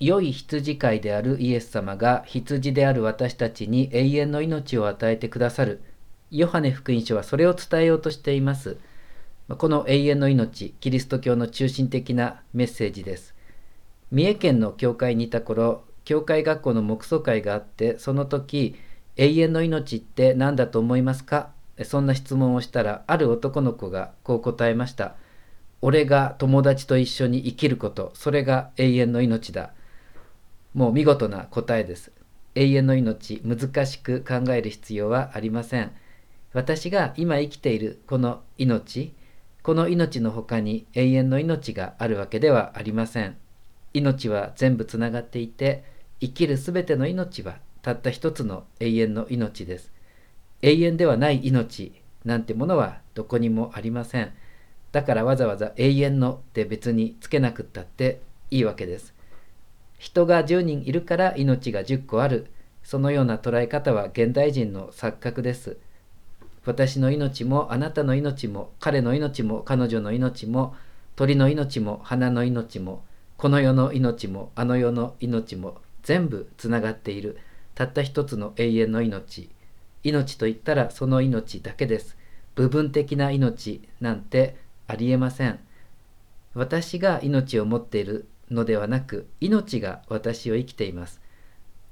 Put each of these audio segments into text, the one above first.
良い羊飼いであるイエス様が羊である私たちに永遠の命を与えてくださる。ヨハネ福音書はそれを伝えようとしています。この永遠の命、キリスト教の中心的なメッセージです。三重県の教会にいた頃、教会学校の黙想会があって、その時、永遠の命って何だと思いますか？そんな質問をしたら、ある男の子がこう答えました。俺が友達と一緒に生きること、それが永遠の命だ。もう見事な答えです。永遠の命、難しく考える必要はありません。私が今生きているこの命、この命の他に永遠の命があるわけではありません。命は全部つながっていて、生きるすべての命はたった一つの永遠の命です。永遠ではない命なんてものはどこにもありません。だからわざわざ永遠のって別につけなくったっていいわけです。人が10人いるから命が10個ある。そのような捉え方は現代人の錯覚です。私の命もあなたの命も彼の命も彼女の命も鳥の命も花の命もこの世の命もあの世の命も全部つながっているたった一つの永遠の命命といったらその命だけです部分的な命なんてありえません私が命を持っているのではなく命が私を生きています。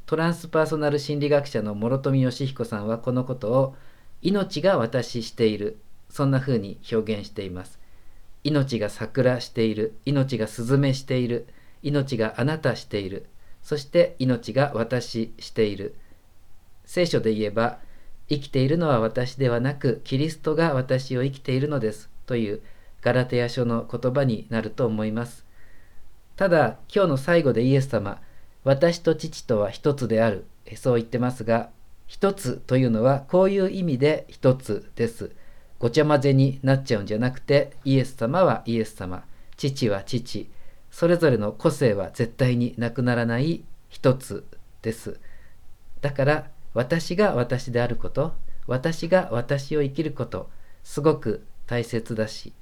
トランスパーソナル心理学者の諸富義彦さんはこのことを命が私しているそんな風に表現しています。命が桜している命がスズメしている命があなたしているそして命が私している。聖書で言えば生きているのは私ではなくキリストが私を生きているのですというガラテヤ書の言葉になると思います。ただ今日の最後でイエス様私と父とは一つであるそう言ってますが一つというのはこういう意味で一つです。ごちゃ混ぜになっちゃうんじゃなくてイエス様はイエス様、父は父、それぞれの個性は絶対になくならない一つです。だから私が私であること、私が私を生きること、すごく大切だし、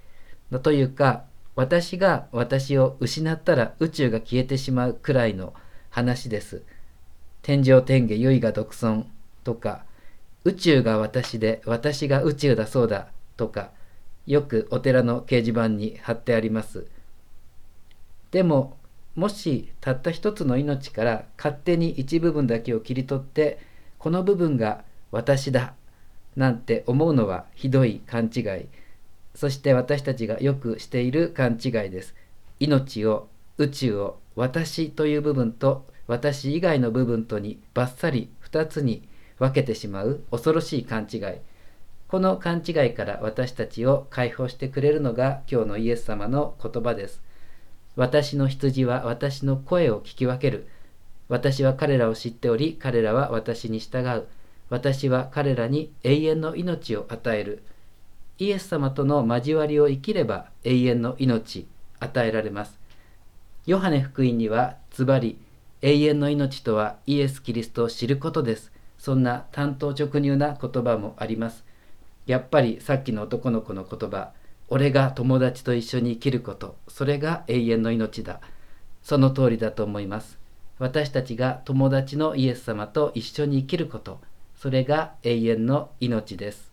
というか私が私を失ったら宇宙が消えてしまうくらいの話です。天上天下唯我独尊とか宇宙が私で私が宇宙だそうだとかよくお寺の掲示板に貼ってありますでももしたった一つの命から勝手に一部分だけを切り取ってこの部分が私だなんて思うのはひどい勘違いそして私たちがよくしている勘違いです。命を宇宙を私という部分と私以外の部分とにバッサリ2つに分けてしまう恐ろしい勘違い。この勘違いから私たちを解放してくれるのが今日のイエス様の言葉です。私の羊は私の声を聞き分ける。私は彼らを知っており彼らは私に従う。私は彼らに永遠の命を与える。イエス様との交わりを生きれば永遠の命与えられますヨハネ福音にはズバリ永遠の命とはイエス・キリストを知ることですそんな単刀直入な言葉もあります。やっぱりさっきの男の子の言葉、俺が友達と一緒に生きること、それが永遠の命だ。その通りだと思います。私たちが友達のイエス様と一緒に生きること、それが永遠の命です。